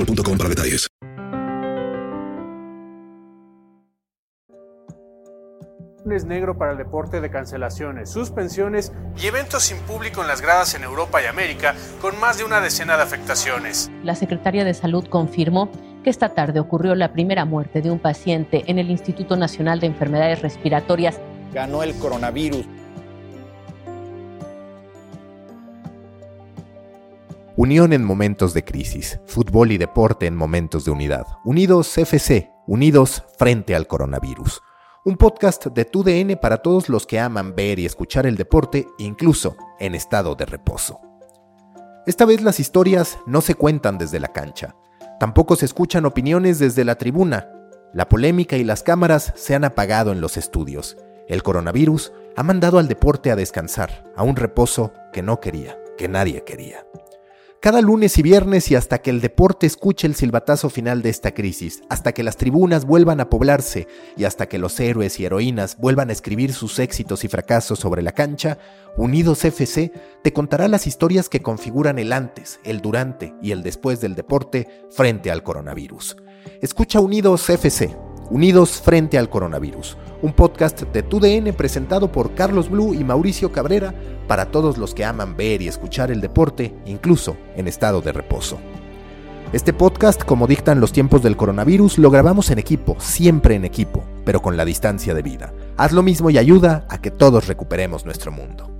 boostmobile.com para detalles. lunes negro para el deporte de cancelaciones, suspensiones y eventos sin público en las gradas en Europa y América, con más de una decena de afectaciones. La Secretaría de Salud confirmó que esta tarde ocurrió la primera muerte de un paciente en el Instituto Nacional de Enfermedades Respiratorias. Ganó el coronavirus. Unión en momentos de crisis, fútbol y deporte en momentos de unidad. Unidos FC, unidos frente al coronavirus. Un podcast de TUDN para todos los que aman ver y escuchar el deporte, incluso en estado de reposo. Esta vez las historias no se cuentan desde la cancha, tampoco se escuchan opiniones desde la tribuna. La polémica y las cámaras se han apagado en los estudios. El coronavirus ha mandado al deporte a descansar, a un reposo que no quería, que nadie quería. Cada lunes y viernes y hasta que el deporte escuche el silbatazo final de esta crisis, hasta que las tribunas vuelvan a poblarse y hasta que los héroes y heroínas vuelvan a escribir sus éxitos y fracasos sobre la cancha, Unidos FC te contará las historias que configuran el antes, el durante y el después del deporte frente al coronavirus. Escucha Unidos FC, Unidos frente al coronavirus, un podcast de TUDN presentado por Carlos Blue y Mauricio Cabrera para todos los que aman ver y escuchar el deporte, incluso en estado de reposo. Este podcast, como dictan los tiempos del coronavirus, lo grabamos en equipo, siempre en equipo, pero con la distancia de vida. Haz lo mismo y ayuda a que todos recuperemos nuestro mundo.